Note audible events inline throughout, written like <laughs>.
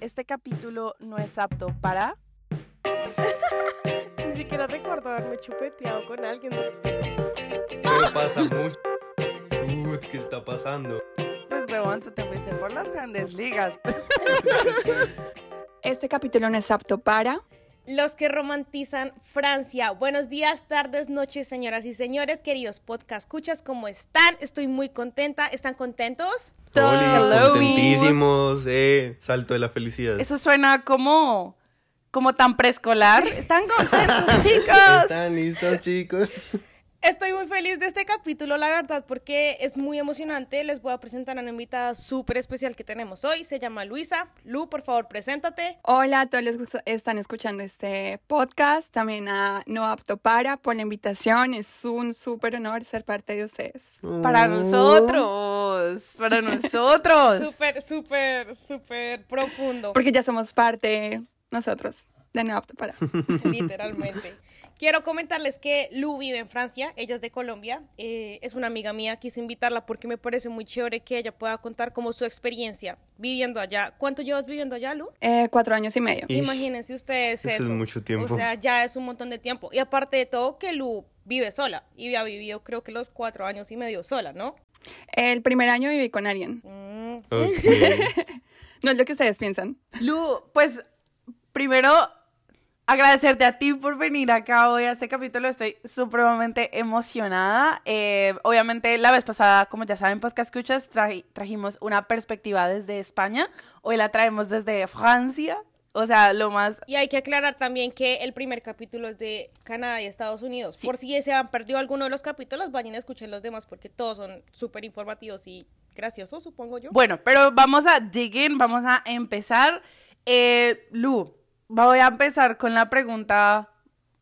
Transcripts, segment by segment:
este capítulo no es apto para... <laughs> Ni siquiera recuerdo haberme chupeteado con alguien. Pero pasa mucho. Uy, ¿qué está pasando? Pues, huevón, tú te fuiste por las grandes ligas. <laughs> <laughs> Este capítulo no es apto para... Los que romantizan Francia. Buenos días, tardes, noches, señoras y señores, queridos podcast escuchas, ¿cómo están? Estoy muy contenta. ¿Están contentos? Contentísimos, eh. Salto de la felicidad. Eso suena como... Como tan preescolar. ¿Están contentos, <laughs> chicos? ¿Están listos, chicos? Estoy muy feliz de este capítulo, la verdad, porque es muy emocionante. Les voy a presentar a una invitada súper especial que tenemos hoy. Se llama Luisa. Lu, por favor, preséntate. Hola a todos los que están escuchando este podcast, también a No Apto Para por la invitación. Es un súper honor ser parte de ustedes. Para nosotros. Para <laughs> nosotros. Súper, súper, súper profundo. Porque ya somos parte nosotros de No Apto Para. literalmente. Quiero comentarles que Lu vive en Francia, ella es de Colombia, eh, es una amiga mía, quise invitarla porque me parece muy chévere que ella pueda contar como su experiencia viviendo allá. ¿Cuánto llevas viviendo allá, Lu? Eh, cuatro años y medio. Ish, Imagínense ustedes eso eso. es mucho tiempo. O sea, ya es un montón de tiempo. Y aparte de todo, que Lu vive sola y ha vivido creo que los cuatro años y medio sola, ¿no? El primer año viví con alguien. Mm. <laughs> No es lo que ustedes piensan. Lu, pues primero agradecerte a ti por venir acá hoy a este capítulo. Estoy supremamente emocionada. Eh, obviamente la vez pasada, como ya saben, Podcast Escuchas, traji- trajimos una perspectiva desde España. Hoy la traemos desde Francia. O sea, lo más... Y hay que aclarar también que el primer capítulo es de Canadá y Estados Unidos. Por si se han perdido alguno de los capítulos, vayan a escuchar los demás porque todos son súper informativos y graciosos, supongo yo. Bueno, pero vamos a dig in, vamos a empezar. Eh, Lu, voy a empezar con la pregunta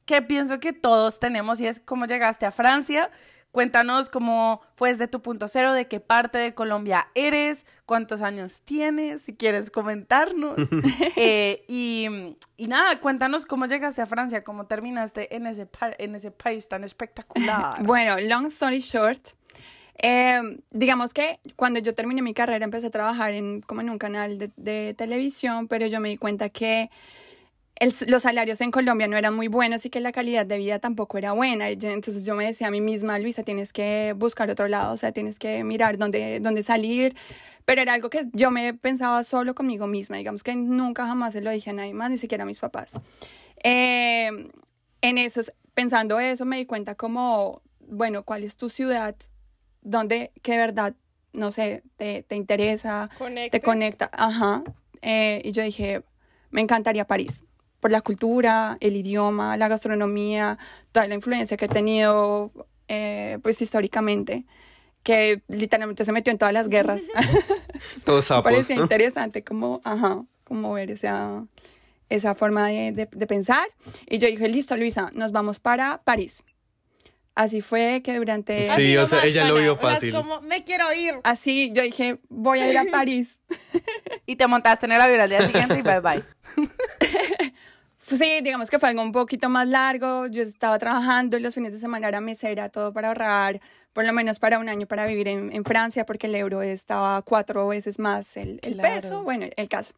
que pienso que todos tenemos y es cómo llegaste a Francia. Cuéntanos cómo fue desde tu punto cero, de qué parte de Colombia eres, cuántos años tienes, si quieres comentarnos. <laughs> Eh, y, y nada, cuéntanos cómo llegaste a Francia, cómo terminaste en ese, pa- en ese país tan espectacular. <laughs> Bueno, long story short, eh, digamos que cuando yo terminé mi carrera empecé a trabajar en, como en un canal de, de televisión, pero yo me di cuenta que el- los salarios en Colombia no eran muy buenos y que la calidad de vida tampoco era buena. Entonces yo me decía a mí misma, Luisa, tienes que buscar otro lado, o sea, tienes que mirar dónde, dónde salir. Pero era algo que yo me pensaba solo conmigo misma, digamos que nunca jamás se lo dije a nadie más, ni siquiera a mis papás. Eh, en eso, pensando eso, me di cuenta como, bueno, ¿cuál es tu ciudad? ¿Dónde, que de verdad, no sé, te, te interesa, te conecta? Ajá. Eh, y yo dije, me encantaría París, por la cultura, el idioma, la gastronomía, toda la influencia que he tenido, eh, pues históricamente, que literalmente se metió en todas las guerras. <laughs> <laughs> Todos Me sapos. parecía interesante como, ajá, como ver esa, esa forma de, de- de pensar. Y yo dije, listo, Luisa, nos vamos para París. Así fue que durante... Sí, Así o sea, ella lo vio O sea, es fácil. como, me quiero ir. Así yo dije, voy a ir a <laughs> París. y te montaste en el avión al día siguiente y bye bye. Sí, digamos que fue algo un poquito más largo. Yo estaba trabajando y los fines de semana era mesera, todo para ahorrar, por lo menos para un año para vivir en, en Francia, porque el euro estaba cuatro veces más el, el Claro. peso. Bueno, el caso.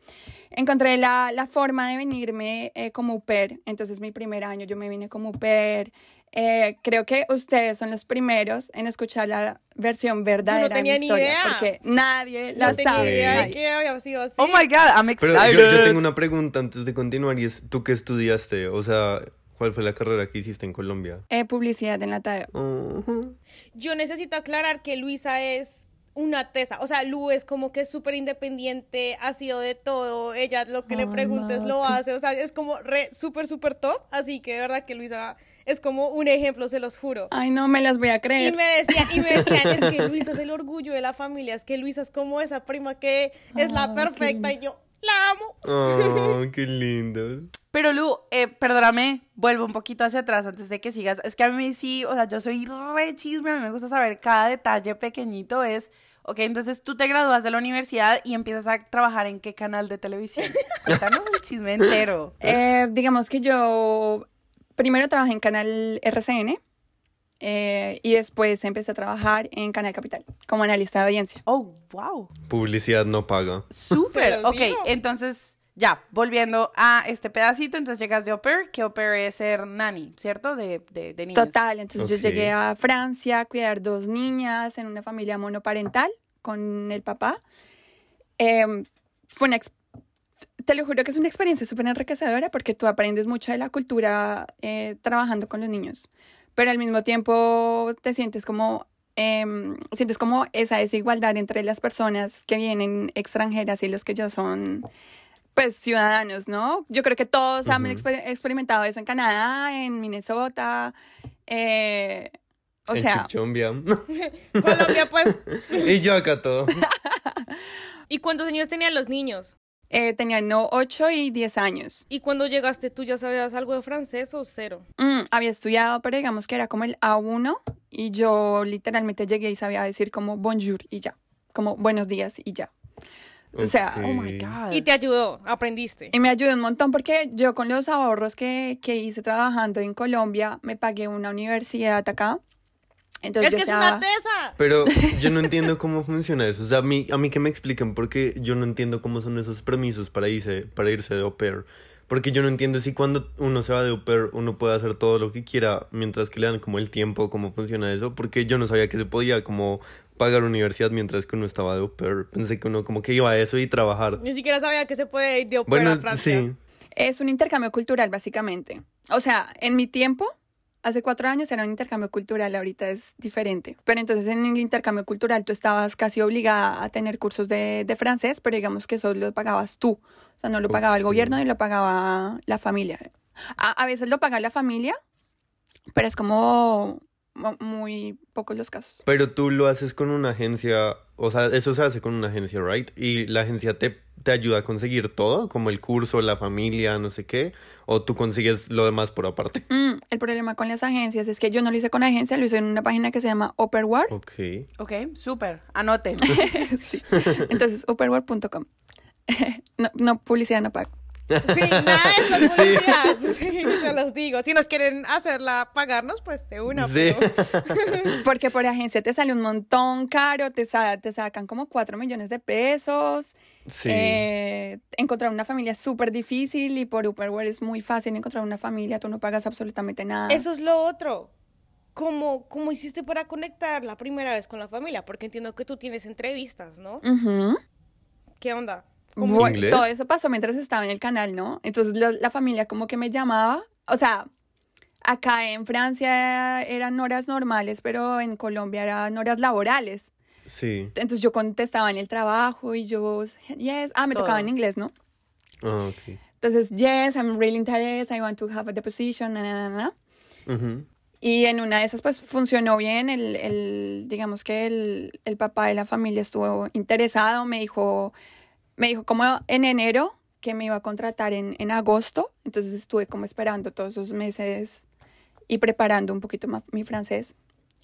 Encontré la, la forma de venirme eh, como au pair. Entonces, mi primer año yo me vine como au pair. Eh, creo que ustedes son los primeros en escuchar la versión verdadera tenía de ni mi historia, idea. porque nadie la No tenía sabe. idea de nadie. que había sido así. Oh my God, I'm Pero excited. yo, yo tengo una pregunta antes de continuar y es, ¿tú qué estudiaste? O sea, ¿cuál fue la carrera que hiciste en Colombia? Eh, publicidad en la. Ujú. Yo necesito aclarar que Luisa es una tesa. O sea, Lu es como que súper independiente, ha sido de todo. Ella lo que le preguntes lo hace. O sea, es como re, súper, súper top. Así que de verdad que Luisa es como un ejemplo, se los juro. Ay, no me las voy a Y creer. me decían, y me decían, es que <laughs> Luisa es el orgullo de la familia, es que Luisa es como esa prima que es la perfecta y yo la amo. Oh, <laughs> qué lindo. Pero Lu, eh, perdóname, vuelvo un poquito hacia atrás antes de que sigas. Es que a mí sí, o sea, yo soy re chisme, a mí me gusta saber cada detalle pequeñito. Es, ok, entonces tú te gradúas de la universidad y empiezas a trabajar en qué canal de televisión. <laughs> Cuéntanos el chisme entero. Eh, digamos que yo primero trabajé en Canal RCN eh, y después empecé a trabajar en Canal Capital como analista de audiencia. Oh, wow. Publicidad no paga. Súper. <laughs> Ok, digo. entonces ya, volviendo a este pedacito, entonces llegas de au pair, que au pair es ser nanny, ¿cierto? De, de, de niños. Total, entonces Ok. yo llegué a Francia a cuidar dos niñas en una familia monoparental con el papá. Em, fue una, te lo juro que es una experiencia súper enriquecedora porque tú aprendes mucho de la cultura eh, trabajando con los niños, pero al mismo tiempo te sientes como, em, sientes como esa desigualdad entre las personas que vienen extranjeras y los que ya son pues ciudadanos, ¿no? Yo creo que todos han exper- experimentado eso en Canadá, en Minnesota, eh, o en sea. <laughs> Colombia, pues. <laughs> y yo acá todo. <laughs> ¿Y cuántos años tenían los niños? Eh, tenían no 8 y 10 años. ¿Y cuando llegaste tú ya sabías algo de francés o cero? Mm, había estudiado, pero digamos que era como el A1 y yo literalmente llegué y sabía decir como bonjour y ya, como buenos días y ya. O sea, Oh my. God. Y te ayudó, aprendiste. Y me ayudó un montón porque yo con los ahorros que, que hice trabajando en Colombia me pagué una universidad acá. Entonces es que yo es estaba- una tesa. Pero <laughs> yo no entiendo cómo funciona eso. O sea, a mí, a mí que me expliquen porque yo no entiendo cómo son esos permisos para irse, para irse de au pair. Porque yo no entiendo si cuando uno se va de au pair uno puede hacer todo lo que quiera mientras que le dan como el tiempo, cómo funciona eso. Porque yo no sabía que se podía como pagar universidad mientras que uno estaba de au pair. Pensé que uno como que iba a eso y trabajar. Ni siquiera sabía que se puede ir de au pair Bueno, a Francia. sí. Es un intercambio cultural, básicamente. O sea, en mi tiempo, hace cuatro años era un intercambio cultural, ahorita es diferente. Pero entonces en el intercambio cultural tú estabas casi obligada a tener cursos de, de francés, pero digamos que eso lo pagabas tú. O sea, no lo pagaba el gobierno ni lo pagaba la familia. A, a veces lo paga la familia, pero es como mu- muy pocos los casos. Pero tú lo haces con una agencia, o sea, eso se hace con una agencia, ¿right? Y la agencia te, te ayuda a conseguir todo, como el curso, la familia, no sé qué, o tú consigues lo demás por aparte. Mm, el problema con las agencias es que yo no lo hice con agencia, lo hice en una página que se llama Upperward. Ok. Ok, súper. Anoten. <laughs> Sí. Entonces, upperward.com. <laughs> No, no, publicidad no pago. Sí, nada de esto es <laughs> publicidad. Sí, se los digo. Si nos quieren hacerla pagarnos, pues de una. Sí. pero- <laughs> Porque por agencia te sale un montón caro, te, sa- te sacan como 4 millones de pesos. Sí. Eh, encontrar una familia es súper difícil y por Upperware es muy fácil encontrar una familia, tú no pagas absolutamente nada. Eso es lo otro. ¿Cómo, ¿Cómo hiciste para conectar la primera vez con la familia? Porque entiendo que tú tienes entrevistas, ¿no? Ujú. ¿Qué onda? ¿Cómo Bueno, ¿Inglés? todo eso pasó mientras estaba en el canal, ¿no? Entonces la, la familia como que me llamaba, o sea, acá en Francia eran horas normales, pero en Colombia eran horas laborales. Sí. Entonces yo contestaba en el trabajo y yo, yes, ah, me Todo. tocaba en inglés, ¿no? Ah, ok. Entonces, yes, I'm really interested, I want to have the position, na, na, na, na. Ujú. Y en una de esas, pues funcionó bien. El, el, digamos que el, el papá de la familia estuvo interesado. Me dijo, me dijo como en enero que me iba a contratar en, en agosto. Entonces estuve como esperando todos esos meses y preparando un poquito más mi francés.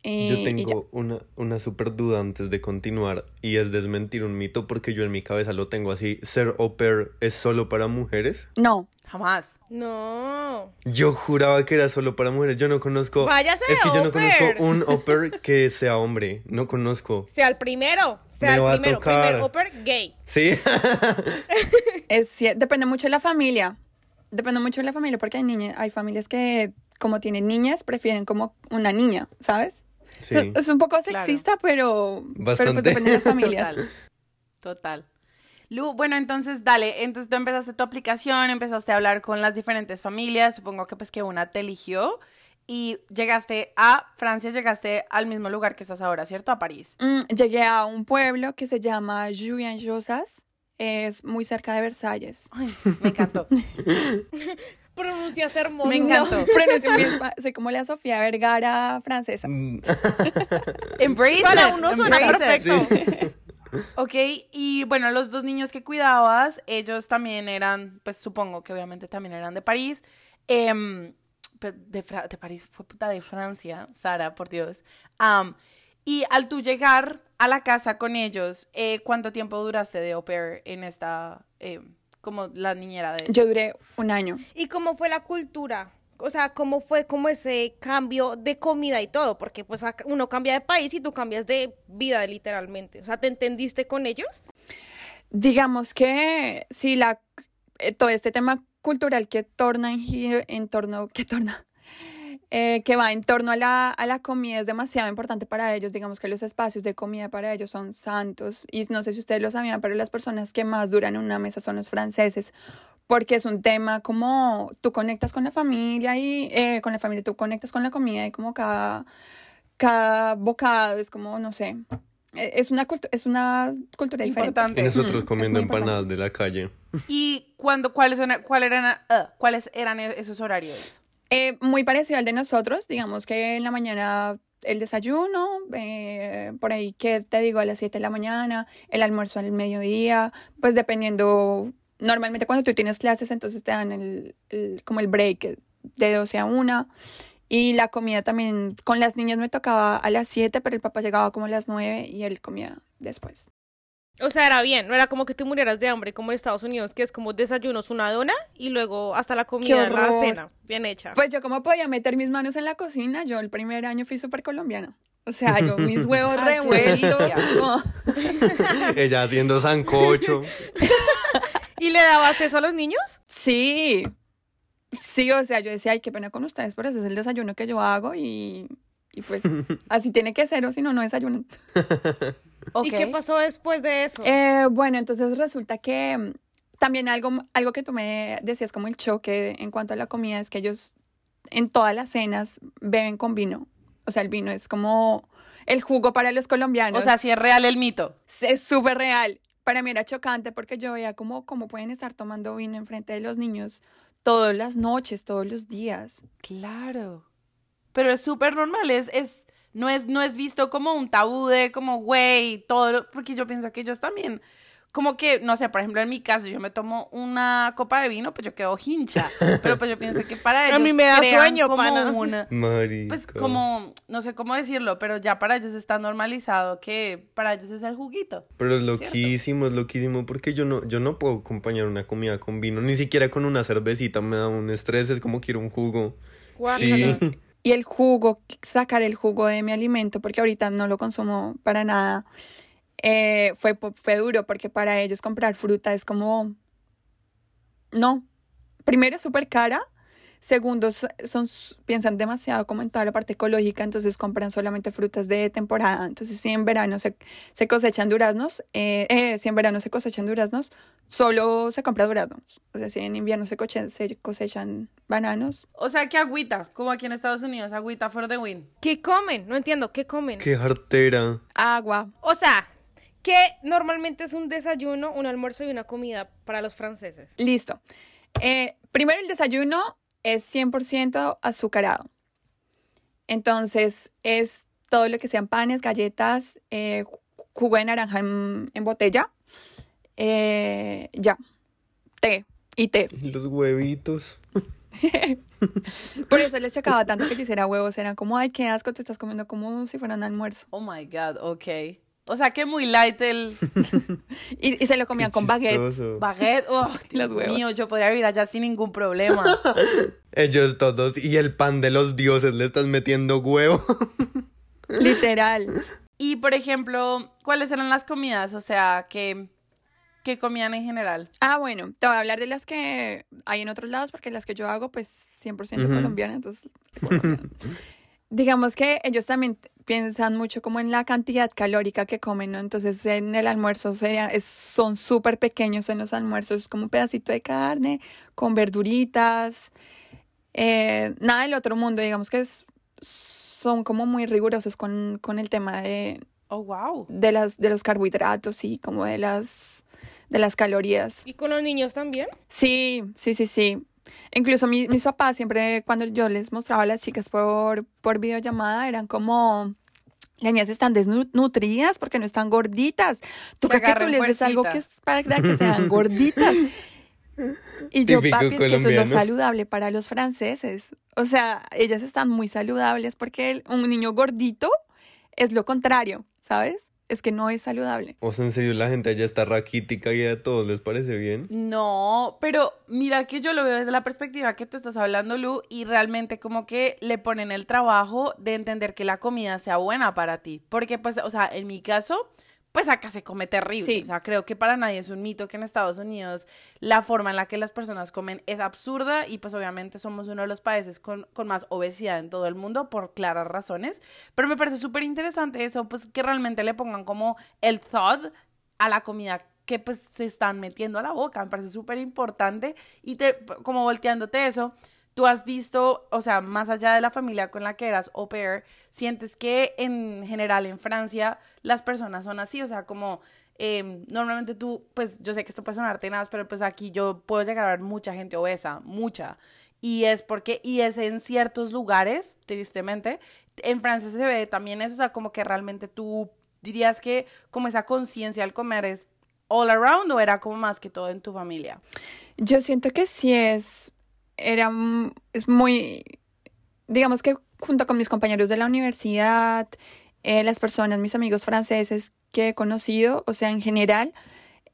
Yo ya. tengo una, una super duda antes de continuar y es desmentir un mito porque yo en mi cabeza lo tengo así. ¿Ser au pair es solo para mujeres? No, Jamás. No. Yo juraba que era solo para mujeres. Yo no conozco. Váyase es que yo au no conozco un au pair <laughs> que sea hombre. No conozco. Sea el primero. Sea Me el va a primero. tocar. Primer upper gay. Sí. <laughs> es, depende mucho de la familia. Depende mucho de la familia porque hay niñas, hay familias que como tienen niñas prefieren como una niña, ¿sabes? Sí. Es, un poco Claro. sexista, pero, pero pues Bastante. depende de las <laughs> familias. Total. Total. Lu, bueno, entonces dale, entonces tú empezaste tu aplicación, empezaste a hablar con las diferentes familias, supongo que pues que una te eligió y llegaste a Francia, llegaste al mismo lugar que estás ahora, ¿cierto? A París. Mm, llegué a un pueblo que se llama Juillan-Josas. Es muy cerca de Versalles. Ay, me encantó. <laughs> Pronuncias hermoso. Me encantó. <laughs> Pronuncio muy Soy como la Sofía Vergara francesa. Mm, <laughs> Embrace Para it, uno suena embrace perfecto. <laughs> Ok, y bueno, los dos niños que cuidabas, ellos también eran, pues supongo que obviamente también eran de París. Em, de, Fra- de París, fue puta de Francia, Sara, por Dios. Y al tú llegar a la casa con ellos, eh, ¿cuánto tiempo duraste de au pair en esta, em, como la niñera de ellos? Yo duré un año. ¿Y cómo fue la cultura? O sea, ¿cómo fue como ese cambio de comida y todo? Porque pues uno cambia de país y tú cambias de vida literalmente. O sea, ¿te entendiste con ellos? Digamos que sí, la, eh, todo este tema cultural que torna en, en torno, que torna, eh, que va en torno a la, a la comida es demasiado importante para ellos. Digamos que los espacios de comida para ellos son santos. Y no sé si ustedes lo sabían, pero las personas que más duran en una mesa son los franceses. Porque es un tema como tú conectas con la familia y eh, con la familia, tú conectas con la comida y como cada, cada bocado es como, no sé, eh, es una, cultu- es una cultura diferente. Importante. Y nosotros Mm, comiendo empanadas de la calle. ¿Y cuándo, cuáles, son, cuál eran, ah, cuáles eran esos horarios? Eh, muy parecido al de nosotros, digamos que en la mañana el desayuno, eh, por ahí que te digo a las 7 de la mañana, el almuerzo al mediodía, pues dependiendo, normalmente cuando tú tienes clases entonces te dan el, el- como el break de 12 a 1 y la comida también, con las niñas me tocaba a las 7, pero el papá llegaba como a las 9 y él comía después. O sea, era bien, no era como que te murieras de hambre como en Estados Unidos, que es como desayunos una dona y luego hasta la comida, la cena, bien hecha. Pues yo como podía meter mis manos en la cocina, yo el primer año fui súper colombiana. O sea, yo mis <laughs> huevos Ay, revueltos. como- <laughs> Ella haciendo sancocho. <laughs> ¿Y le dabas eso a los niños? Sí, sí, o sea, yo decía, ay, qué pena con ustedes, pero ese es el desayuno que yo hago y, y pues <laughs> así tiene que ser o si no, no desayunan. <laughs> ¿Y qué pasó después de eso? Eh, bueno, entonces resulta que mm, también algo, algo que tú me decías como el choque en cuanto a la comida es que ellos en todas las cenas beben con vino. O sea, el vino es como el jugo para los colombianos. O sea, si es real el mito. es súper real. Para mí era chocante porque yo veía como, como pueden estar tomando vino enfrente de los niños todas las noches, todos los días. Claro. Pero es súper normal, es, es, no es, no es visto como un tabú de como, güey, todo, lo- porque yo pienso que ellos también, como que, no sé, por ejemplo, en mi caso, yo me tomo una copa de vino, pues yo quedo hincha, <laughs> pero pues yo pienso que para ellos A mí me da sueño, como pana. una- pues como, no sé cómo decirlo, pero ya para ellos está normalizado que para ellos es el juguito. Pero es loquísimo, es loquísimo, porque yo no, yo no puedo acompañar una comida con vino, ni siquiera con una cervecita me da un estrés, es como quiero un jugo. Guácala. Sí. <laughs> Y el jugo, sacar el jugo de mi alimento, porque ahorita no lo consumo para nada, eh, fue, fue duro, porque para ellos comprar fruta es como... No. Primero es súper cara. Segundo, son, piensan demasiado como en toda la parte ecológica, entonces compran solamente frutas de temporada. Entonces, si en verano se, se cosechan duraznos, eh, eh, si en verano se cosechan duraznos, solo se compra duraznos. O sea, si en invierno se, coche- se cosechan bananos, O sea, que agüita, como aquí en Estados Unidos, agüita for the win. ¿Qué comen? No entiendo, ¿qué comen? Qué jartera. agua, O sea, que normalmente es un desayuno, un almuerzo y una comida para los franceses. Listo. Eh, primero el desayuno es 100% azucarado. Entonces es todo lo que sean panes, galletas, eh, ju- jugo de naranja en, en botella. eh, ya. Té y té. <laughs> Los huevitos. <laughs> Por eso les chocaba tanto que yo hiciera huevos. Eran como, ay, qué asco, te estás comiendo como si fuera un almuerzo. Oh my God, ok. O sea, que muy light el <laughs> Y, y se lo comían con baguette. Chistoso. baguette. Oh, <laughs> Dios mío, yo podría vivir allá sin ningún problema. <laughs> Ellos todos, y el pan de los dioses, le estás metiendo huevo. Literal. Y, por ejemplo, ¿cuáles eran las comidas? O sea, que, que comían en general. Ah, bueno, te voy a hablar de las que hay en otros lados, porque las que yo hago, pues 100% Ujú. colombiana, entonces. colombiana. Digamos que ellos también piensan mucho como en la cantidad calórica que comen, ¿no? Entonces en el almuerzo sea, es- son súper pequeños en los almuerzos, es como un pedacito de carne con verduritas, eh, nada del otro mundo, digamos que es, son como muy rigurosos con, con el tema de, Oh, wow. de, las, de los carbohidratos y como de las, de las calorías. ¿Y con los niños también? Sí, sí, sí, sí. Incluso mi- mis papás siempre cuando yo les mostraba a las chicas por, por videollamada eran como, las niñas están desnutridas porque no están gorditas. Tú Que tú les des algo que es para que sean <laughs> gorditas. Y yo, Típico papi, es que eso es lo saludable para los franceses. O sea, ellas están muy saludables porque el- un niño gordito es lo contrario, ¿sabes? Es que no es saludable. O sea, en serio, la gente allá está raquítica y a todos les parece bien. No, pero mira que yo lo veo desde la perspectiva que tú estás hablando, Lu, y realmente como que le ponen el trabajo de entender que la comida sea buena para ti. Porque, pues, o sea, en mi caso, pues acá se come terrible. Sí. O sea, creo que para nadie es un mito que en Estados Unidos la forma en la que las personas comen es absurda y pues obviamente somos uno de los países con, con más obesidad en todo el mundo por claras razones. Pero me parece súper interesante eso, pues que realmente le pongan como el thought a la comida que pues se están metiendo a la boca. Me parece súper importante y te, como volteándote eso, tú has visto, o sea, más allá de la familia con la que eras au pair, sientes que en general en Francia las personas son así, o sea, como eh, normalmente tú, pues yo sé que esto puede sonar tenaz, pero pues aquí yo puedo llegar a ver mucha gente obesa, mucha. Y es porque, y es en ciertos lugares, tristemente, en Francia se ve también eso, o sea, como que realmente tú dirías que como esa conciencia al comer es all around o era como más que todo en tu familia. Yo siento que sí es, era, es muy, digamos que junto con mis compañeros de la universidad, eh, las personas, mis amigos franceses que he conocido, o sea, en general,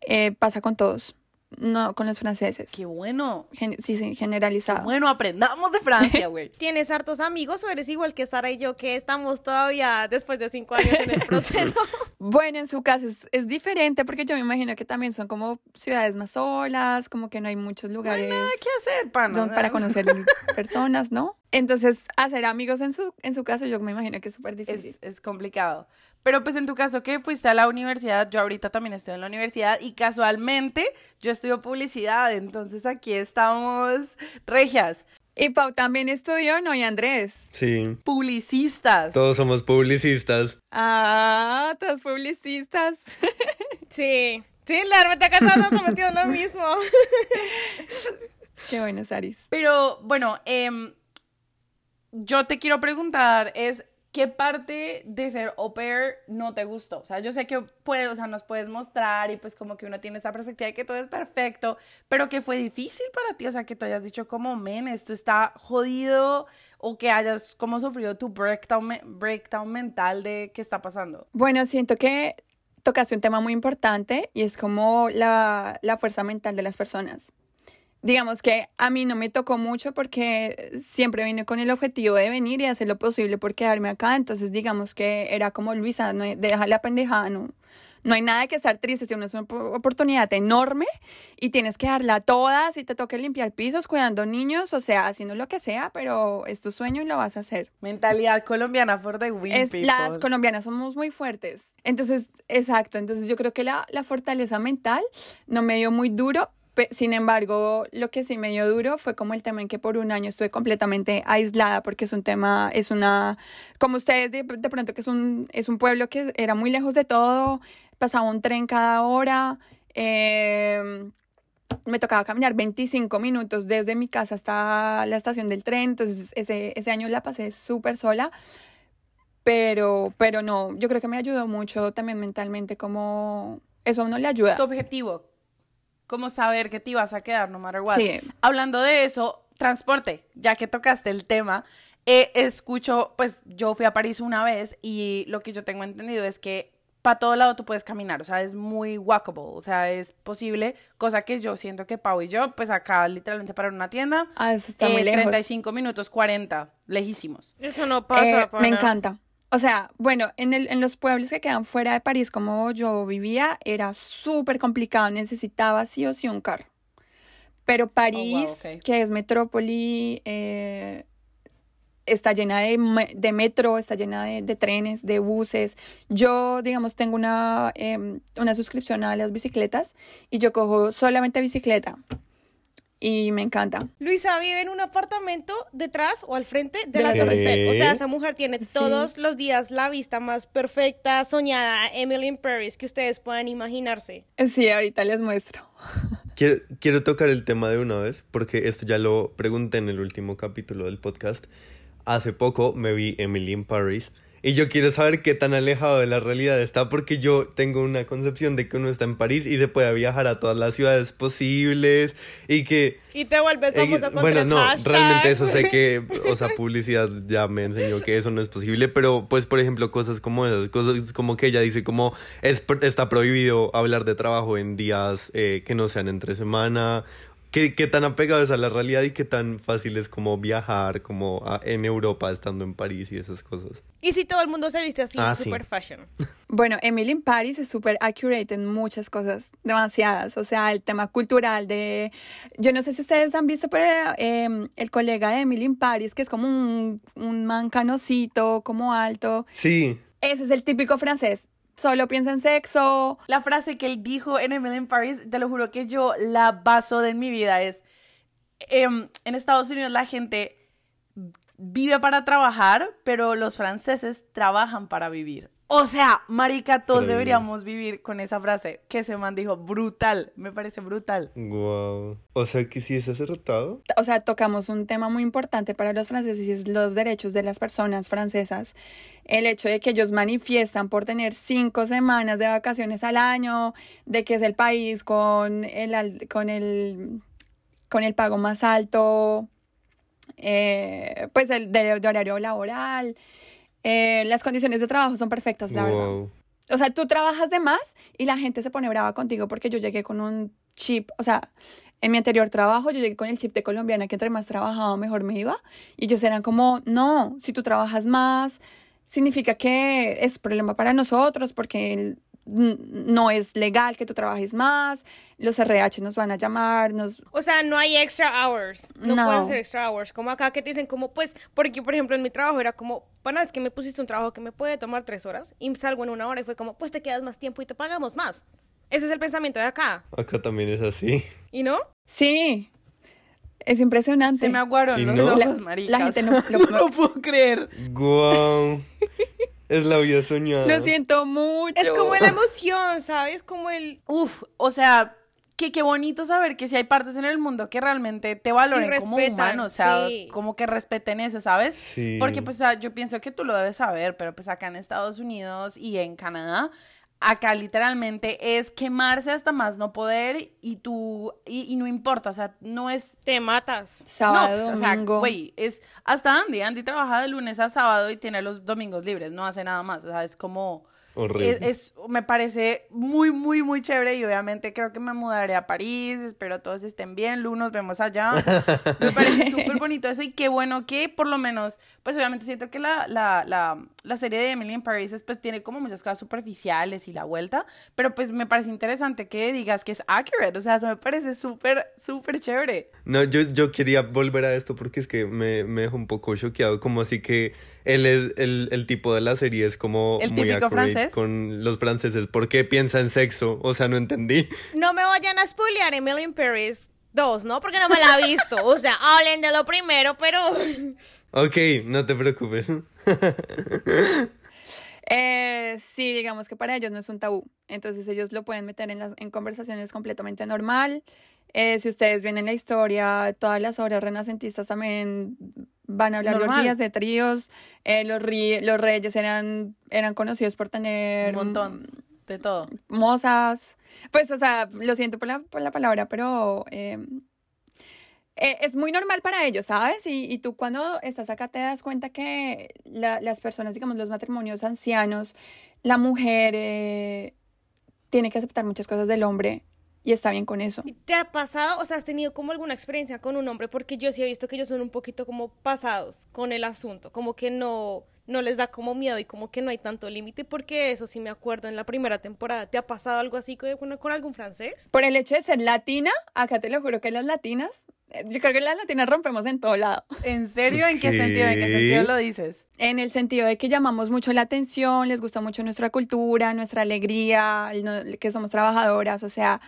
eh, pasa con todos, no con los franceses. Qué bueno. Gen- sí, sí, generalizado. Bueno, aprendamos de Francia, güey. <laughs> ¿Tienes hartos amigos o eres igual que Sara y yo que estamos todavía después de cinco años en el <laughs> proceso? <laughs> Bueno, en su caso es, es diferente porque yo me imagino que también son como ciudades más solas, como que no hay muchos lugares ¿Qué hacer, pana? don- para conocer personas, ¿no? Entonces, hacer amigos en su, en su caso yo me imagino que es súper difícil. Es, es complicado. Pero pues en tu caso que fuiste a la universidad, yo ahorita también estoy en la universidad y casualmente yo estudio publicidad, entonces aquí estamos regias, Y Pau también estudió, ¿no? Y Andrés. Sí, publicistas. todos somos publicistas. Ah, todos publicistas. <laughs> Sí. Sí, la verdad acá todos nos lo mismo. Qué bueno, Saris. Pero bueno, em, yo te quiero preguntar es ¿qué parte de ser au pair no te gustó? O sea, yo sé que puedes, o sea, nos puedes mostrar y pues como que uno tiene esta perspectiva de que todo es perfecto, pero que fue difícil para ti, o sea, que tú hayas dicho como, men, esto está jodido o que hayas como sufrido tu breakdown, breakdown mental de qué está pasando. Bueno, siento que tocaste un tema muy importante y es como la, la fuerza mental de las personas. Digamos que a mí no me tocó mucho porque siempre vine con el objetivo de venir y hacer lo posible por quedarme acá. Entonces, digamos que era como Luisa, no deja la pendejada, no, no hay nada que estar triste. Tienes una op- oportunidad enorme y tienes que darla toda. Si te toca limpiar pisos, cuidando niños, o sea, haciendo lo que sea, pero es tu sueño y lo vas a hacer. Mentalidad colombiana for the win, Es, las colombianas somos muy fuertes. Entonces, exacto. Entonces, yo creo que la, la fortaleza mental no me dio muy duro. Sin embargo, lo que sí me dio duro fue como el tema en que por un año estuve completamente aislada porque es un tema, es una, como ustedes de, de pronto que es un, es un pueblo que era muy lejos de todo, pasaba un tren cada hora, eh, me tocaba caminar 25 minutos desde mi casa hasta la estación del tren, entonces ese, ese año la pasé súper sola, pero, pero no, yo creo que me ayudó mucho también mentalmente, como eso a uno le ayuda. tu objetivo, como saber que te ibas a quedar no matter what. Sí. Hablando de eso, transporte, ya que tocaste el tema, eh, escucho, pues yo fui a París una vez y lo que yo tengo entendido es que para todo lado tú puedes caminar, o sea, es muy walkable, o sea, es posible, cosa que yo siento que Pau y yo, pues acá literalmente para una tienda, Ah, eso está eh, muy lejos. 35 minutos, 40, lejísimos. Eso no pasa. Eh, me encanta. O sea, bueno, en, el, en los pueblos que quedan fuera de París, como yo vivía, era súper complicado. Necesitaba sí o sí un carro. Pero París, ok. que es metrópoli, eh, está llena de, de metro, está llena de, de trenes, de buses. Yo, digamos, tengo una, em, una suscripción a las bicicletas y yo cojo solamente bicicleta. Y me encanta. Luisa vive en un apartamento detrás o al frente de, De la Torre. Eiffel. O sea, esa mujer tiene todos los días la vista más perfecta, soñada, Emily in Paris, que ustedes puedan imaginarse. Sí, ahorita les muestro. <laughs> Quiero, quiero tocar el tema de una vez, porque esto ya lo pregunté en el último capítulo del podcast. Hace poco me vi Emily in Paris y yo quiero saber qué tan alejado de la realidad está, porque yo tengo una concepción de que uno está en París y se puede viajar a todas las ciudades posibles y que... Y te vuelves eh, famosa con bueno, tres no, hashtags. realmente eso sé que, <laughs> o sea, publicidad ya me enseñó que eso no es posible, pero pues, por ejemplo, cosas como esas, cosas como que ella dice como es, está prohibido hablar de trabajo en días eh, que no sean entre semana, ¿Qué, qué tan apegado es a la realidad y qué tan fácil es como viajar como a- en Europa estando en París y esas cosas? Y si todo el mundo se viste así, Ah, sí. super fashion. <laughs> Bueno, Emily in Paris es súper accurate en muchas cosas, demasiadas. O sea, el tema cultural de... Yo no sé si ustedes han visto, pero eh, el colega de Emily in Paris, que es como un, un man canosito, como alto. Sí, Ese es el típico francés. Solo piensa en sexo. La frase que él dijo en Emily in Paris, te lo juro que yo la baso de mi vida es, em, en Estados Unidos la gente vive para trabajar, pero los franceses trabajan para vivir. O sea, marica, todos deberíamos vivir con esa frase que ese man dijo, brutal, me parece brutal. wow. O sea que sí es acertado. O sea, tocamos un tema muy importante para los franceses y es los derechos de las personas francesas. El hecho de que ellos manifiestan por tener cinco semanas de vacaciones al año, de que es el país con el, al- con el, con el pago más alto, eh, pues el de, de horario laboral. Eh, las condiciones de trabajo son perfectas, la verdad. O sea, tú trabajas de más y la gente se pone brava contigo porque yo llegué con un chip, o sea, en mi anterior trabajo yo llegué con el chip de colombiana que entre más trabajaba mejor me iba y ellos eran como, no, si tú trabajas más significa que es problema para nosotros porque no es legal que tú trabajes más, los RH nos van a llamar, nos... O sea, no hay extra hours. No, No. pueden ser extra hours. Como acá que te dicen como, pues, porque por ejemplo en mi trabajo era como, pana, es que me pusiste un trabajo que me puede tomar tres horas y salgo en una hora y fue como, pues te quedas más tiempo y te pagamos más. Ese es el pensamiento de acá. Acá también es así. ¿Y no? Sí, es impresionante. Se me aguaron los no. ojos, La- marica. la o gente no- <laughs> lo- no lo puedo creer. Wow. <laughs> es la vida soñada. Lo siento mucho. Es como la emoción, ¿sabes? Como el... Uf, o sea, que qué bonito saber que si hay partes en el mundo que realmente te valoren como humano, o sea, sí. como que respeten eso, ¿sabes? Sí. Porque pues o sea, yo pienso que tú lo debes saber, pero pues acá en Estados Unidos y en Canadá, acá literalmente es quemarse hasta más no poder y tú, y, y no importa, o sea, no es Te matas. Sábado, no, pues, o sea, domingo. güey, es hasta Andy. Andy trabaja de lunes a sábado y tiene los domingos libres, no hace nada más. O sea, es como. Horrible. Es, es- me parece muy, muy, muy chévere y obviamente creo que me mudaré a París. Espero todos estén bien. Lu, nos vemos allá. Me parece <laughs> súper bonito eso y qué bueno que por lo menos, pues obviamente siento que la, la, la, la serie de Emily in Paris pues tiene como muchas cosas superficiales y la vuelta, pero pues me parece interesante que digas que es accurate. O sea, eso me parece súper, súper chévere. No, yo, yo quería volver a esto porque es que me, me dejó un poco choqueado. Como así que él es el, el tipo de la serie es como ¿El muy típico francés? con los franceses. ¿Por qué piensa en sexo? O sea, no entendí. No me vayan a spoilear Emily in Paris 2, ¿no? Porque no me la he visto. O sea, <laughs> hablen de lo primero, pero... <laughs> Ok, no te preocupes. <laughs> Eh, sí, digamos que para ellos no es un tabú. Entonces ellos lo pueden meter en, las, en conversaciones completamente normal. Eh, si ustedes ven en la historia, todas las obras renacentistas también van a hablar Normal. de orgías, de tríos. Eh, los, ri- los reyes eran, eran conocidos por tener Un montón de todo. mozas. Pues, o sea, lo siento por la, por la palabra, pero eh, eh, es muy normal para ellos, ¿sabes? Y, y tú cuando estás acá te das cuenta que la- las personas, digamos, los matrimonios ancianos, la mujer eh, tiene que aceptar muchas cosas del hombre y está bien con eso. ¿Te ha pasado? O sea, ¿has tenido como alguna experiencia con un hombre? Porque yo sí he visto que ellos son un poquito como pasados con el asunto, como que no, no les da como miedo y como que no hay tanto límite, porque eso sí me acuerdo en la primera temporada. ¿Te ha pasado algo así con, con- algún francés? Por el hecho de ser latina, acá te lo juro que las latinas, eh, yo creo que las latinas rompemos en todo lado. ¿En serio? ¿En qué ¿Qué? sentido? ¿En qué sentido lo dices? En el sentido de que llamamos mucho la atención, les gusta mucho nuestra cultura, nuestra alegría, que somos trabajadoras, o sea,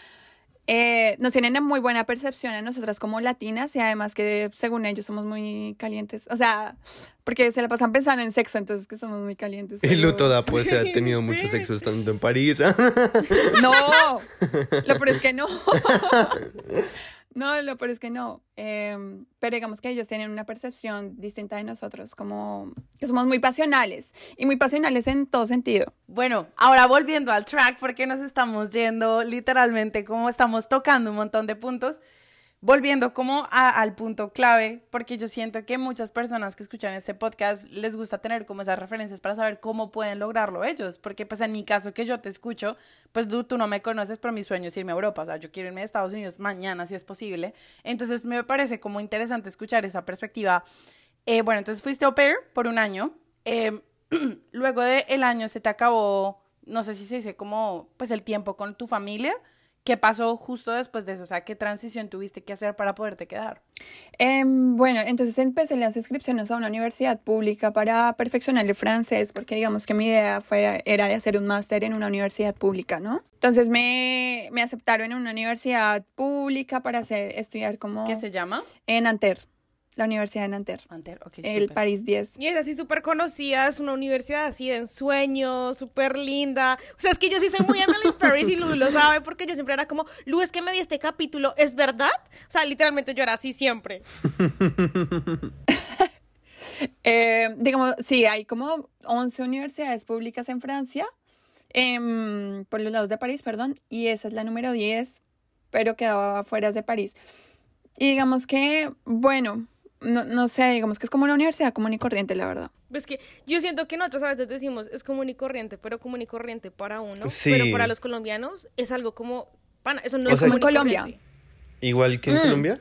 eh, nos tienen una muy buena percepción a nosotras como latinas y además que según ellos somos muy calientes, o sea, porque se la pasan pensando en sexo, entonces que somos muy calientes. Y pero- Lu toda pues ha <laughs> tenido mucho sexo estando en París. <laughs> No, lo peor es que no. <laughs> No, lo peor es que no. Eh, pero digamos que ellos tienen una percepción distinta de nosotros, como que somos muy pasionales y muy pasionales en todo sentido. Bueno, ahora volviendo al track, porque nos estamos yendo literalmente como estamos tocando un montón de puntos. Volviendo como a- al punto clave, porque yo siento que muchas personas que escuchan este podcast les gusta tener como esas referencias para saber cómo pueden lograrlo ellos, porque pues en mi caso que yo te escucho, pues tú, tú no me conoces, pero mi sueño es irme a Europa, o sea, yo quiero irme a Estados Unidos mañana si es posible, entonces me parece como interesante escuchar esa perspectiva. Eh, bueno, entonces fuiste au pair por un año, eh, <clears throat> luego del el año se te acabó, no sé si se dice como, pues el tiempo con tu familia. ¿Qué pasó justo después de eso? O sea, ¿qué transición tuviste que hacer para poderte quedar? Em, bueno, entonces empecé las inscripciones a una universidad pública para perfeccionar el francés, porque digamos que mi idea fue, era de hacer un máster en una universidad pública, ¿no? Entonces me, me aceptaron en una universidad pública para hacer, estudiar como ¿Qué se llama? en Nanterre, la Universidad de Nanterre, Anter, ok, el súper. París 10. Y es así súper conocida, es una universidad así de ensueño, súper linda. O sea, es que yo sí soy muy Emily Paris y Lu lo sabe porque yo siempre era como, Lu, es que me vi este capítulo, ¿es verdad? O sea, literalmente yo era así siempre. <laughs> Eh, digamos, sí, hay como 11 universidades públicas en Francia, em, por los lados de París, perdón, y esa es la número 10, pero quedaba afuera de París. Y digamos que, bueno, no, no sé, digamos que es como una universidad común y corriente, la verdad. Es que yo siento que nosotros a veces decimos, es común y corriente, pero común y corriente para uno, Sí. pero para los colombianos es algo como, pana, eso no O es sea- común y Como Colombia. corriente. Igual que en Colombia.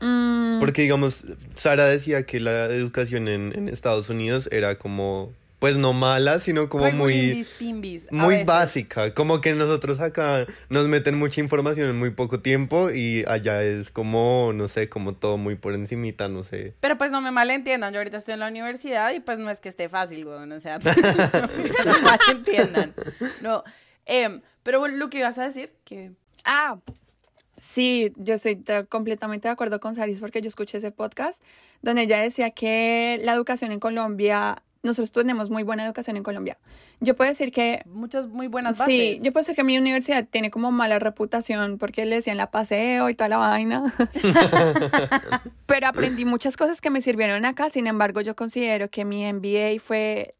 Mm, Porque, digamos, Sara decía que la educación en, en Estados Unidos era como, pues no mala, sino como muy, pimbis, muy veces. básica. Como que nosotros acá nos meten mucha información en muy poco tiempo y allá es como, no sé, como todo muy por encimita, no sé. Pero pues no me malentiendan, yo ahorita estoy en la universidad y pues no es que esté fácil, weón, o sea, <laughs> <laughs> no me malentiendan. No, em, pero bueno, lo que ibas a decir, que... Ah, sí, yo estoy completamente de acuerdo con Saris porque yo escuché ese podcast donde ella decía que la educación en Colombia, nosotros tenemos muy buena educación en Colombia. Yo puedo decir que Muchas muy buenas bases. Sí, yo puedo decir que mi universidad tiene como mala reputación porque le decían la paseo y toda la vaina. <laughs> Pero aprendí muchas cosas que me sirvieron acá. Sin embargo, yo considero que mi MBA fue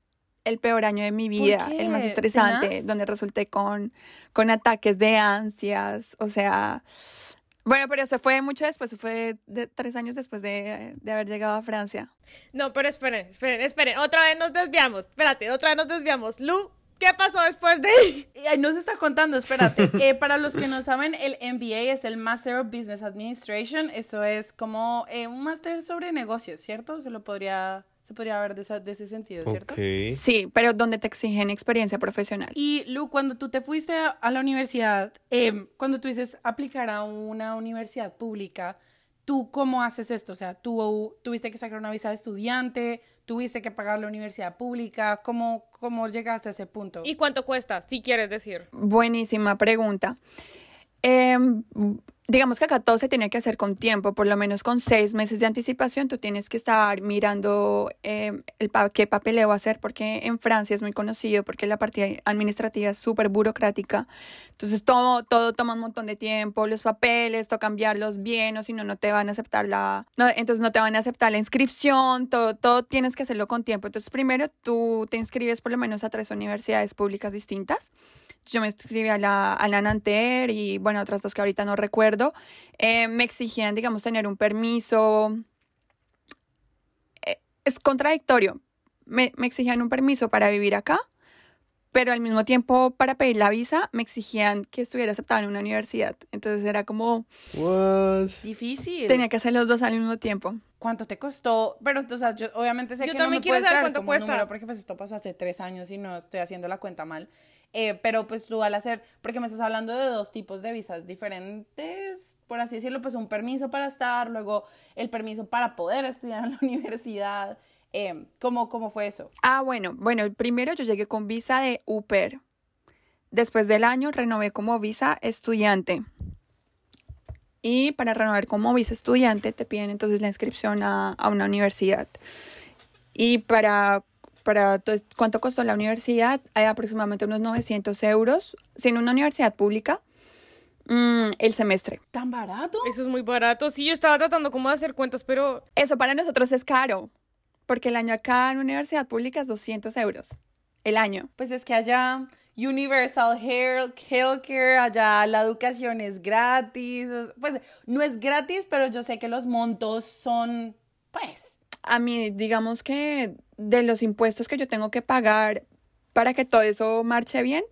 el peor año de mi vida, el más estresante, donde resulté con, con ataques de ansias. O sea, bueno, pero eso fue mucho después, eso fue de, tres años después de, de haber llegado a Francia. No, pero esperen, esperen, esperen, otra vez nos desviamos, espérate, otra vez nos desviamos. Lu, ¿qué pasó después de <laughs> ahí? Nos está contando, espérate. <laughs> Eh, para los que no saben, el MBA es el Master of Business Administration. Eso es como eh, un máster sobre negocios, ¿cierto? Se lo podría, se podría ver de, esa- de ese sentido, ¿cierto? Ok. Sí, pero donde te exigen experiencia profesional. Y Lu, cuando tú te fuiste a, a la universidad, eh, cuando tú dices aplicar a una universidad pública, ¿tú cómo haces esto? O sea, ¿tú tuviste que sacar una visa de estudiante? ¿Tuviste que pagar la universidad pública? ¿Cómo, cómo llegaste a ese punto? ¿Y cuánto cuesta? Si quieres decir. Buenísima pregunta. Em, digamos que acá todo se tiene que hacer con tiempo, por lo menos con seis meses de anticipación. Tú tienes que estar mirando em, el pa- qué papeleo hacer, porque en Francia es muy conocido, porque la parte administrativa es súper burocrática. Entonces todo, todo toma un montón de tiempo, los papeles, toca cambiarlos bien, o si no, no te van a aceptar la, no, entonces no te van a aceptar la inscripción, todo, todo tienes que hacerlo con tiempo. Entonces primero tú te inscribes por lo menos a tres universidades públicas distintas. Yo me inscribí a la, a la Nanterre y, bueno, otras dos que ahorita no recuerdo. Eh, me exigían, digamos, tener un permiso. Eh, es contradictorio. Me, me exigían un permiso para vivir acá, pero al mismo tiempo, para pedir la visa, me exigían que estuviera aceptada en una universidad. Entonces era como, What? Difícil. tenía que hacer los dos al mismo tiempo. ¿Cuánto te costó? Pero, o sea, yo obviamente sé Yo que no también me quiero saber cuánto cuesta. número porque pues esto pasó hace tres años y no estoy haciendo la cuenta mal. Eh, pero pues tú al hacer, porque me estás hablando de dos tipos de visas diferentes, por así decirlo, pues un permiso para estar, luego el permiso para poder estudiar en la <laughs> universidad. Eh, ¿cómo, ¿Cómo fue eso? Ah, bueno, bueno, primero yo llegué con visa de UPER. Después del año renové como visa estudiante. Y para renovar como visa estudiante te piden entonces la inscripción a, a una universidad. Y para, para to- cuánto costó la universidad, hay aproximadamente unos 900 euros. Sin una universidad pública, mm, el semestre. ¿Tan barato? Eso es muy barato. Sí, yo estaba tratando como de hacer cuentas, pero Eso para nosotros es caro, porque el año acá en universidad pública es 200 euros. el año. Pues es que allá Universal Health Healthcare, allá la educación es gratis. Pues no es gratis, pero yo sé que los montos son, pues. A mí, digamos que de los impuestos que yo tengo que pagar para que todo eso marche bien,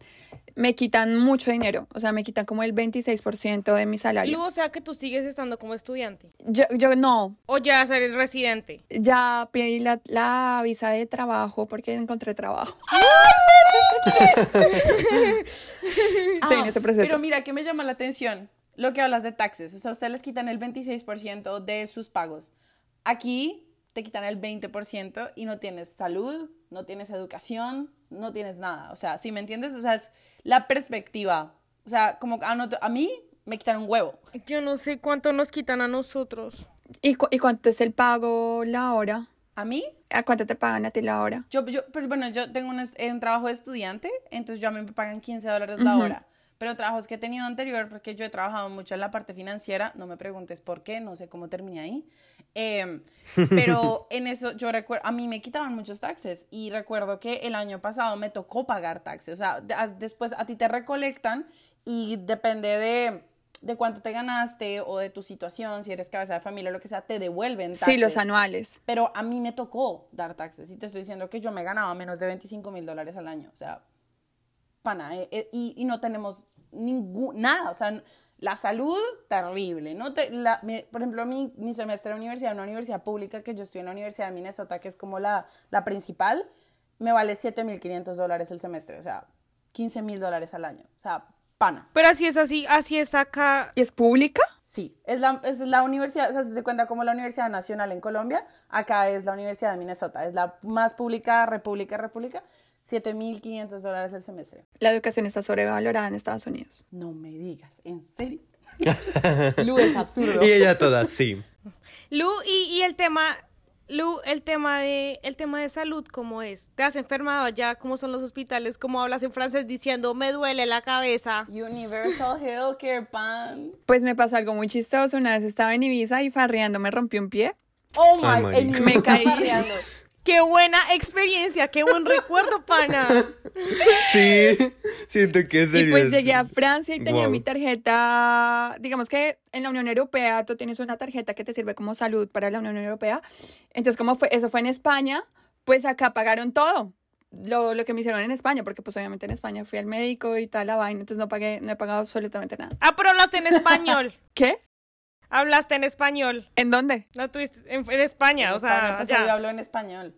me quitan mucho dinero. O sea, me quitan como el 26% de mi salario. Lu, o sea que tú sigues estando como estudiante. Yo, yo no, O ya eres residente. ya pedí la, la visa de trabajo porque encontré trabajo. <laughs> <laughs> Estoy en Ah, ese proceso. Pero mira, que me llama la atención lo que hablas de taxes. O sea, ustedes les quitan el 26% de sus pagos. Aquí te quitan el 20% y no tienes salud, no tienes educación, no tienes nada. O sea, ¿sí me entiendes? O sea, es la perspectiva. O sea, como a, no- a mí me quitan un huevo. Yo no sé cuánto nos quitan a nosotros. ¿Y, cu- ¿Y cuánto es el pago la hora? A mí ¿A cuánto te pagan a ti la hora? Yo, yo, pero bueno, yo tengo un, eh, un trabajo de estudiante, entonces yo a mí me pagan 15 dólares la hora. Pero trabajos que he tenido anterior, porque yo he trabajado mucho en la parte financiera, no me preguntes por qué, no sé cómo terminé ahí. Eh, <laughs> pero en eso yo recuerdo, a mí me quitaban muchos taxes y recuerdo que el año pasado me tocó pagar taxes. O sea, as- después a ti te recolectan y depende de, de cuánto te ganaste o de tu situación, si eres cabeza de familia o lo que sea, te devuelven taxes. Sí, los anuales. Pero a mí me tocó dar taxes y te estoy diciendo que yo me ganaba menos de 25 mil dólares al año. O sea, pana, eh, eh, y, y no tenemos ningún, nada. O sea, la salud, terrible. No te, la, mi- por ejemplo, mi, mi semestre de universidad, una universidad pública que yo estoy en la Universidad de Minnesota, que es como la, la principal, me vale 7 mil 500 dólares el semestre. O sea, 15 mil dólares al año. O sea, pana. Pero así es así, así es acá. ¿Y es pública? Sí, es la, es la universidad, o sea, se te cuenta como la Universidad Nacional en Colombia, acá es la Universidad de Minnesota, es la más pública, república, república, 7.500 dólares el semestre. La educación está sobrevalorada en Estados Unidos. No me digas, ¿en serio? <laughs> Lu, es absurdo. Y ella toda, sí. Lu, y, y el tema, Lu, el tema de, el tema de salud, ¿cómo es? ¿Te has enfermado allá? ¿Cómo son los hospitales? ¿Cómo hablas en francés diciendo me duele la cabeza? Universal Healthcare Pan. Pues me pasó algo muy chistoso. Una vez estaba en Ibiza y farreando me rompí un pie. Oh my, niño Me caí. farreando. ¡Qué buena experiencia! ¡Qué buen recuerdo, pana! <laughs> Sí, siento que Y sería pues llegué a Francia y tenía mi tarjeta, digamos que en la Unión Europea tú tienes una tarjeta que te sirve como salud para la Unión Europea. Entonces, como fue, eso fue en España, pues acá pagaron todo. Lo, lo que me hicieron en España, porque pues obviamente en España fui al médico y tal la vaina, entonces no pagué, no he pagado absolutamente nada. Ah, pero hablaste en español. <laughs> ¿Qué? Hablaste en español. ¿En dónde? No tuviste en, en España, En o España, sea, pues, ya. yo hablo en español.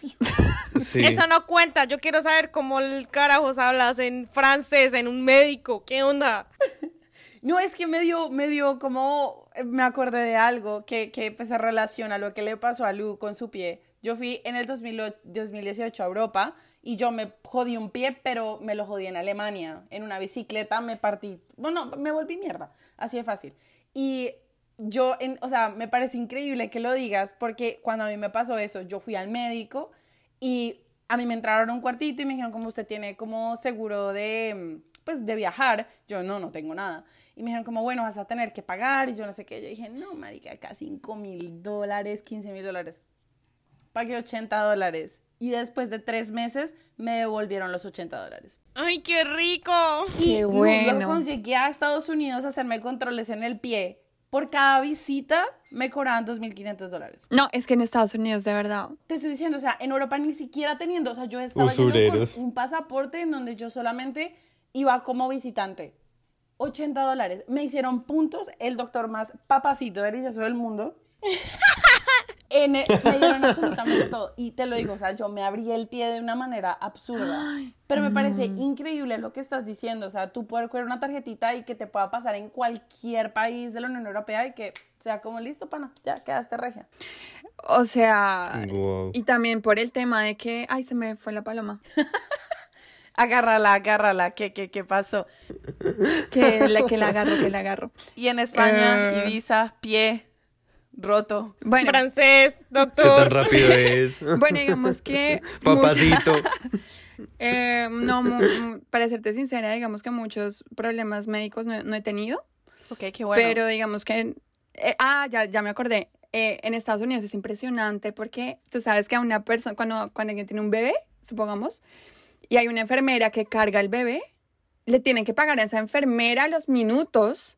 Sí. <laughs> <laughs> Eso no cuenta. Yo quiero saber cómo el carajos hablas en francés, en un médico. ¿Qué onda? <laughs> No, es que me dio, me dio como, me acordé de algo que, que pues, se relaciona a lo que le pasó a Lu con su pie. Yo fui en el 2008 2018 a Europa y yo me jodí un pie, pero me lo jodí en Alemania. En una bicicleta me partí, bueno, me volví mierda, así de fácil. Y yo, en, o sea, me parece increíble que lo digas porque cuando a mí me pasó eso, yo fui al médico y a mí me entraron a un cuartito y me dijeron como usted tiene como seguro de, pues, de viajar. Yo no, no tengo nada. Y me dijeron como, bueno, vas a tener que pagar y yo no sé qué. Yo dije, no, marica, acá 5 mil dólares, 15 mil dólares. Pagué 80 dólares. Y después de tres meses me devolvieron los 80 dólares. ¡Ay, qué rico! Y Qué luego bueno. cuando llegué a Estados Unidos a hacerme controles en el pie, por cada visita me cobraban 2.500 dólares. No, es que en Estados Unidos, de verdad. Te estoy diciendo, o sea, en Europa ni siquiera teniendo, o sea, yo estaba con un pasaporte en donde yo solamente iba como visitante. 80 dólares. Me hicieron puntos, el doctor más papacito delicioso del mundo. <laughs> En el- me dieron <laughs> absolutamente todo. Y te lo digo, o sea, yo me abrí el pie de una manera absurda. Pero me parece increíble lo que estás diciendo. O sea, tú poder coger una tarjetita y que te pueda pasar en cualquier país de la Unión Europea y que sea como listo, pana, ya quedaste regia. O sea, Guau. y también por el tema de que, ay, se me fue la paloma. <laughs> Agárrala, agárrala. ¿Qué, qué, qué pasó? <laughs> Que la, que la agarro, que la agarro. Y en España, Eh. Ibiza, pie roto. Bueno, Francés, ¿Qué tan doctor. rápido es? <laughs> bueno, digamos que... <laughs> Papacito. <laughs> Eh, no, para serte sincera, digamos que muchos problemas médicos no, no he tenido, Ok, qué bueno. pero digamos que... eh, ah, ya, ya me acordé. Eh, en Estados Unidos es impresionante porque tú sabes que a una persona, cuando, cuando alguien tiene un bebé, supongamos, y hay una enfermera que carga el bebé, le tienen que pagar a esa enfermera los minutos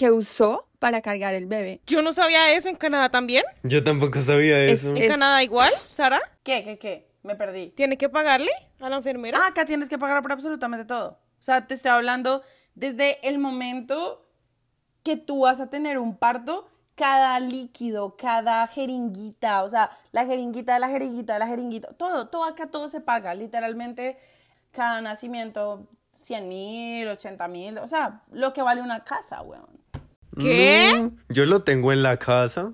que usó para cargar el bebé. Yo no sabía eso en Canadá también. Yo tampoco sabía Es- eso. ¿En Canadá igual, Sara? ¿Qué, qué, qué? Me perdí. ¿Tiene que pagarle a la enfermera? Ah, acá tienes que pagar por absolutamente todo. O sea, te estoy hablando desde el momento que tú vas a tener un parto, cada líquido, cada jeringuita, o sea, la jeringuita de la jeringuita de la jeringuita, todo, todo acá todo se paga, literalmente cada nacimiento, 100 mil, 80 mil, o sea, lo que vale una casa, weón. ¿Qué? No, yo lo tengo en la casa.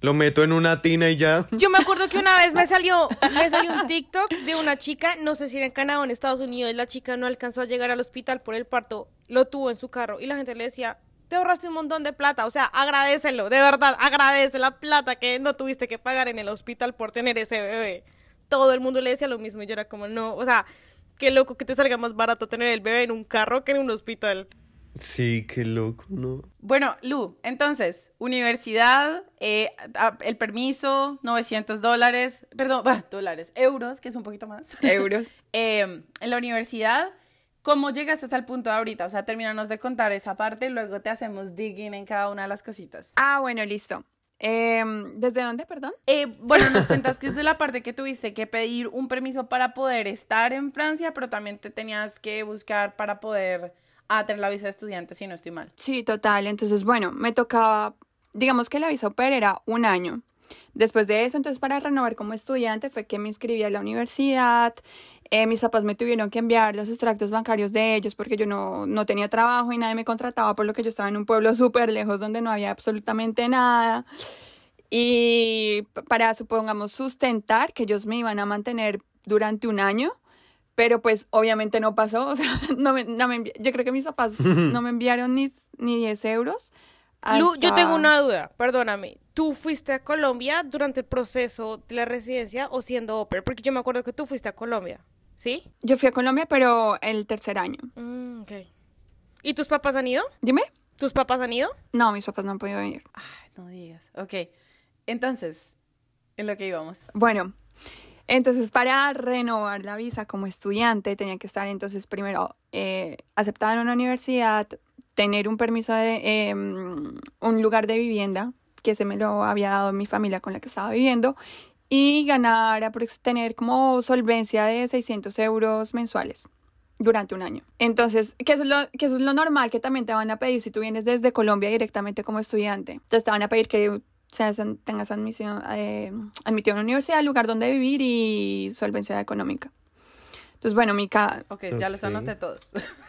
Lo meto en una tina y ya. Yo me acuerdo que una vez me salió, <laughs> me salió un TikTok de una chica, no sé si era en Canadá o en Estados Unidos, la chica no alcanzó a llegar al hospital por el parto, lo tuvo en su carro y la gente le decía, te ahorraste un montón de plata, o sea, agradecelo, de verdad, agradece la plata que no tuviste que pagar en el hospital por tener ese bebé. Todo el mundo le decía lo mismo y yo era como, no, o sea, qué loco que te salga más barato tener el bebé en un carro que en un hospital. Sí, qué loco, ¿no? Bueno, Lu, entonces, universidad, eh, el permiso, 900 dólares, perdón, bah, <laughs> dólares, euros, que es un poquito más. <laughs> Euros. Eh, en la universidad, ¿cómo llegaste hasta el punto de ahorita? O sea, terminanos de contar esa parte y luego te hacemos digging en cada una de las cositas. Ah, bueno, listo. Em, ¿Desde dónde, perdón? Eh, bueno, nos <laughs> cuentas que es de la parte que tuviste que pedir un permiso para poder estar en Francia, pero también te tenías que buscar para poder ah, tener la visa de estudiante, si no estoy mal. Sí, total. Entonces, bueno, me tocaba, digamos que la visa pair era un año. Después de eso, entonces para renovar como estudiante fue que me inscribí a la universidad. Eh, mis papás me tuvieron que enviar los extractos bancarios de ellos porque yo no, no tenía trabajo y nadie me contrataba por lo que yo estaba en un pueblo <laughs> súper lejos donde no había absolutamente nada. Y para, supongamos, sustentar que ellos me iban a mantener durante un año, pero pues obviamente no pasó. O sea, <laughs> no me, no me yo creo que mis papás <laughs> no me enviaron ni, ni 10 euros. Lu, yo hasta- tengo una duda, perdóname. ¿Tú fuiste a Colombia durante el proceso de la residencia o siendo au pair? Porque yo me acuerdo que tú fuiste a Colombia, ¿sí? Yo fui a Colombia, pero el tercer año. Mm, ok. ¿Y tus papás han ido? Dime. ¿Tus papás han ido? No, mis papás no han podido venir. Ay, no digas. Ok. Entonces, en lo que íbamos. Bueno, entonces para renovar la visa como estudiante tenía que estar entonces primero eh, aceptada en una universidad, tener un permiso de eh, un lugar de vivienda, que se me lo había dado mi familia con la que estaba viviendo, y ganar, tener como solvencia de 600 euros mensuales durante un año. Entonces, que eso, es lo, que eso es lo normal que también te van a pedir si tú vienes desde Colombia directamente como estudiante. Entonces te van a pedir que seas, tengas admisión, eh, admitido a una universidad, lugar donde vivir y solvencia económica. Entonces, bueno, mi ca Ok, ya los Ok. anoté todos. <laughs>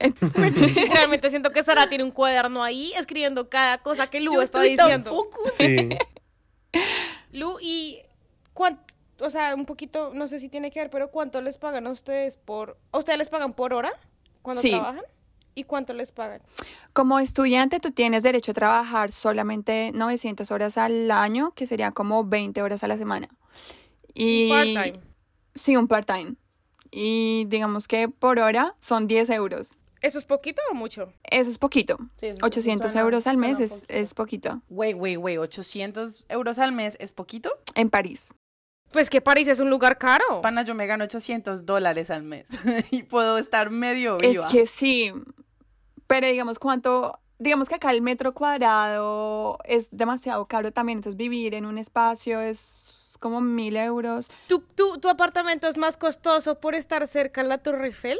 <laughs> Realmente siento que Sara tiene un cuaderno ahí escribiendo cada cosa que Lu Yo está estoy tan diciendo. focus. Sí. <laughs> Lu, y cuánto, o sea, un poquito, no sé si tiene que ver, pero ¿cuánto les pagan a ustedes por, a ustedes les pagan por hora cuando Sí. trabajan? ¿Y cuánto les pagan? Como estudiante, tú tienes derecho a trabajar solamente 900 horas al año, que sería como 20 horas a la semana. Y, Part-time. Sí, un part-time. Y digamos que por hora son 10 euros. ¿Eso es poquito o mucho? Eso es poquito. Sí, eso 800 suena- euros al mes es, poquito. es poquito. Wey, wey, wey, 800 euros al mes es poquito. En París. Pues que París es un lugar caro. Pana, yo me gano 800 dólares al mes <laughs> y puedo estar medio Es viva. que sí. Pero digamos cuánto, digamos que acá el metro cuadrado es demasiado caro también. Entonces vivir en un espacio es como mil euros. ¿Tu, tu, tu apartamento es más costoso por estar cerca a la Torre Eiffel?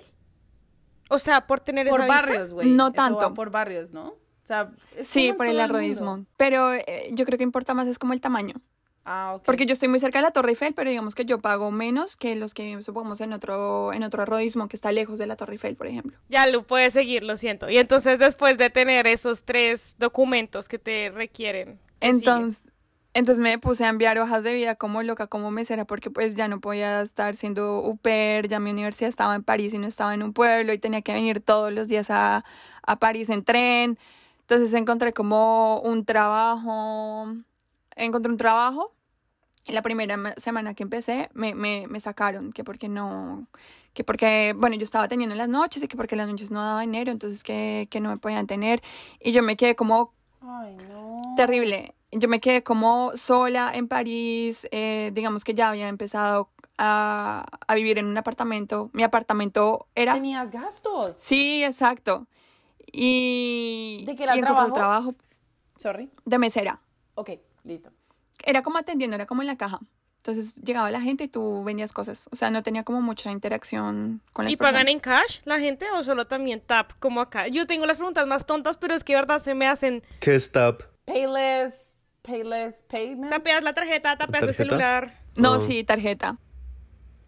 O sea, por tener por esa barrios, güey. No Eso tanto. va por barrios, ¿no? O sea, Sí, por el arrodismo. Pero eh, yo creo que importa más es como el tamaño. Ah. Porque yo estoy muy cerca de la Torre Eiffel, pero digamos que yo pago menos que los que supongamos, en otro, en otro arrodismo que está lejos de la Torre Eiffel, por ejemplo. Ya lo puedes seguir, lo siento. Y entonces después de tener esos tres documentos que te requieren. ¿qué Entonces, entonces me puse a enviar hojas de vida como loca, como mesera, porque pues ya no podía estar siendo au pair, ya mi universidad estaba en París y no estaba en un pueblo y tenía que venir todos los días a, a París en tren. Entonces encontré como un trabajo, encontré un trabajo. Y La primera ma- semana que empecé me, me, me sacaron, que porque no, que porque, bueno, yo estaba teniendo en las noches y que porque las noches no daba dinero, entonces que, que no me podían tener. Y yo me quedé como Ay, no. terrible. Yo me quedé como sola en París, eh, digamos que ya había empezado a, a vivir en un apartamento. Mi apartamento era... Tenías gastos. Sí, exacto. Y... ¿De qué era el trabajo? trabajo Sorry. de mesera. Ok, listo. Era como atendiendo, era como en la caja. Entonces llegaba la gente y tú vendías cosas. O sea, no tenía como mucha interacción con las ¿Y pagan en cash la gente o solo también tap como acá? Yo tengo las preguntas más tontas, pero es que de verdad se me hacen. ¿Qué es tap? Payless, payless payment. Tapeas la tarjeta, tapeas el celular. No, Oh. sí, tarjeta.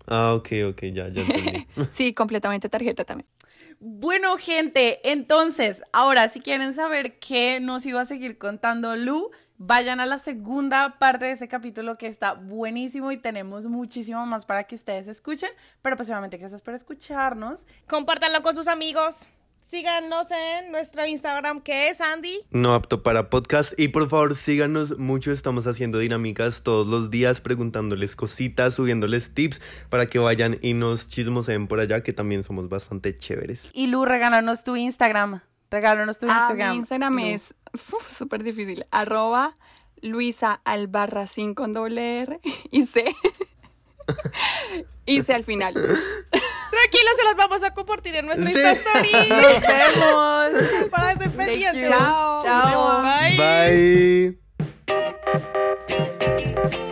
Ah, ok, ok, ya, ya entendí. <laughs> Sí, completamente tarjeta también. Bueno, gente, entonces, ahora si quieren saber qué nos iba a seguir contando Lu, vayan a la segunda parte de ese capítulo que está buenísimo y tenemos muchísimo más para que ustedes escuchen. Pero pues obviamente gracias por escucharnos. Compártanlo con sus amigos. Síganos en nuestro Instagram que es Andy. No apto para podcast. Y por favor, síganos mucho. Estamos haciendo dinámicas todos los días, preguntándoles cositas, subiéndoles tips para que vayan y nos chismoseen por allá, que también somos bastante chéveres. Y Lu, regálanos tu Instagram. Regálanos tu Instagram. Ah, mi Instagram Lu. es súper difícil. Arroba Luisa Albarracín con doble R y C. <laughs> y C al final. Tranquilos, se las vamos a compartir en nuestra sí. historia. <laughs> Nos vemos. Para estar pendientes. Chao. Chao. Bye. Bye.